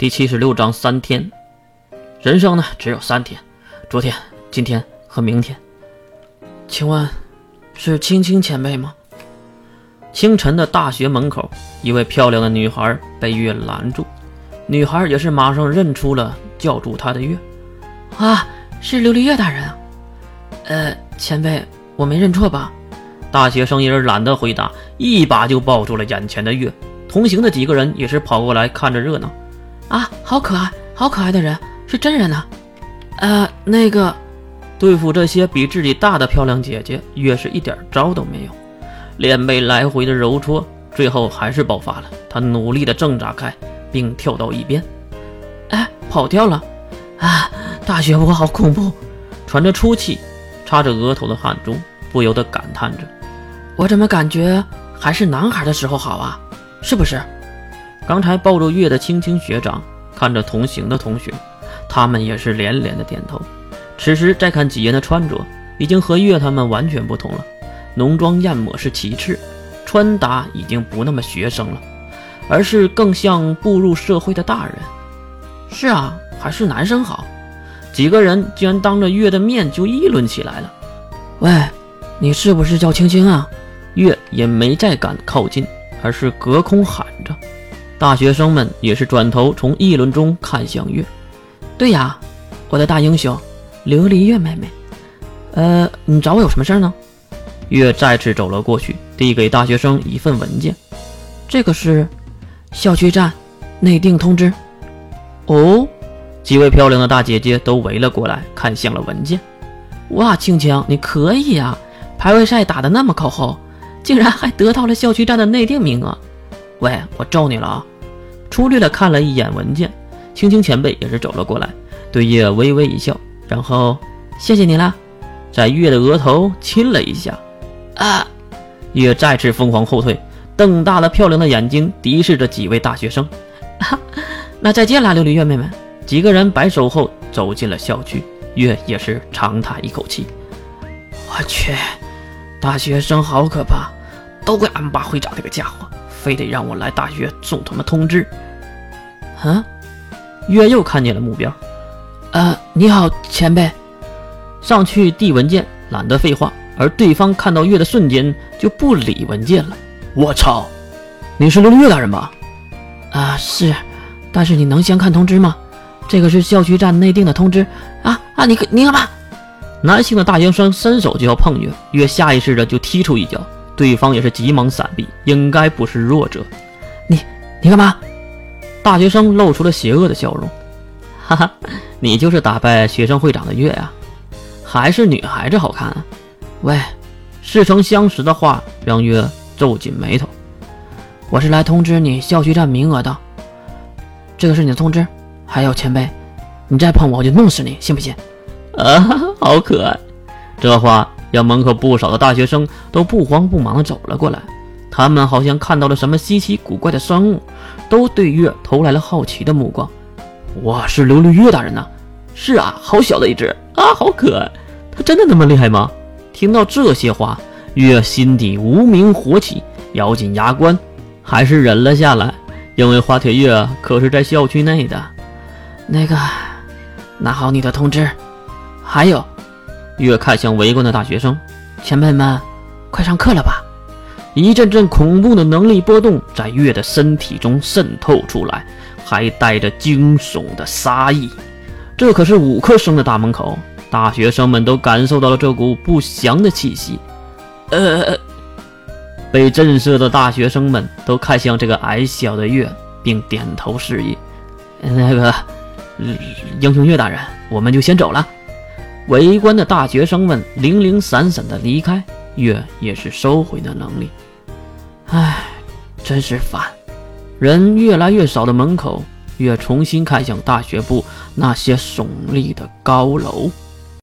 第七十六章三天，人生呢只有三天，昨天、今天和明天。请问是青青前辈吗？清晨的大学门口，一位漂亮的女孩被月拦住，女孩也是马上认出了叫住她的月。啊，是琉璃月大人啊！呃，前辈，我没认错吧？大学生也是懒得回答，一把就抱住了眼前的月。同行的几个人也是跑过来看着热闹。啊，好可爱，好可爱的人，是真人呐！呃，那个，对付这些比自己大的漂亮姐姐，越是一点招都没有，脸被来回的揉搓，最后还是爆发了。他努力的挣扎开，并跳到一边，哎，跑掉了！啊，大学部好恐怖！喘着粗气，擦着额头的汗珠，不由得感叹着：我怎么感觉还是男孩的时候好啊？是不是？刚才抱着月的青青学长看着同行的同学，他们也是连连的点头。此时再看几人的穿着，已经和月他们完全不同了。浓妆艳抹是其次，穿搭已经不那么学生了，而是更像步入社会的大人。是啊，还是男生好。几个人竟然当着月的面就议论起来了。喂，你是不是叫青青啊？月也没再敢靠近，而是隔空喊着。大学生们也是转头从议论中看向月。对呀，我的大英雄，琉璃月妹妹。呃，你找我有什么事呢？月再次走了过去，递给大学生一份文件。这个是校区站内定通知。哦，几位漂亮的大姐姐都围了过来，看向了文件。哇，青青，你可以呀！排位赛打得那么靠后，竟然还得到了校区站的内定名额。喂，我咒你了啊！粗略的看了一眼文件，青青前辈也是走了过来，对月微微一笑，然后谢谢你啦，在月的额头亲了一下。啊！月再次疯狂后退，瞪大了漂亮的眼睛，敌视着几位大学生。哈，那再见啦，琉璃月妹妹。几个人摆手后走进了校区，月也是长叹一口气。我去，大学生好可怕，都怪安巴会长这个家伙。非得让我来大学送他们通知，啊！月又看见了目标，呃，你好，前辈，上去递文件，懒得废话。而对方看到月的瞬间就不理文件了。我操，你是琉璃月大人吧？啊，是，但是你能先看通知吗？这个是校区站内定的通知啊啊！你你干嘛？男性的大学生伸手就要碰月，月下意识的就踢出一脚。对方也是急忙闪避，应该不是弱者。你你干嘛？大学生露出了邪恶的笑容。哈哈，你就是打败学生会长的月呀？还是女孩子好看啊？喂，似曾相识的话让月皱紧眉头。我是来通知你校区站名额的。这个是你的通知。还有前辈，你再碰我，我就弄死你，信不信？啊，好可爱。这话。让门口不少的大学生都不慌不忙地走了过来，他们好像看到了什么稀奇古怪的生物，都对月投来了好奇的目光。哇，是琉璃月大人呐！是啊，好小的一只啊，好可爱！他真的那么厉害吗？听到这些话，月心底无名火起，咬紧牙关，还是忍了下来，因为花铁月可是在校区内的。那个，拿好你的通知，还有。月看向围观的大学生，前辈们，快上课了吧！一阵阵恐怖的能力波动在月的身体中渗透出来，还带着惊悚的杀意。这可是五科生的大门口，大学生们都感受到了这股不祥的气息。呃，被震慑的大学生们都看向这个矮小的月，并点头示意。那个，英雄月大人，我们就先走了。围观的大学生们零零散散的离开，月也是收回的能力。唉，真是烦！人越来越少的门口，月重新看向大学部那些耸立的高楼。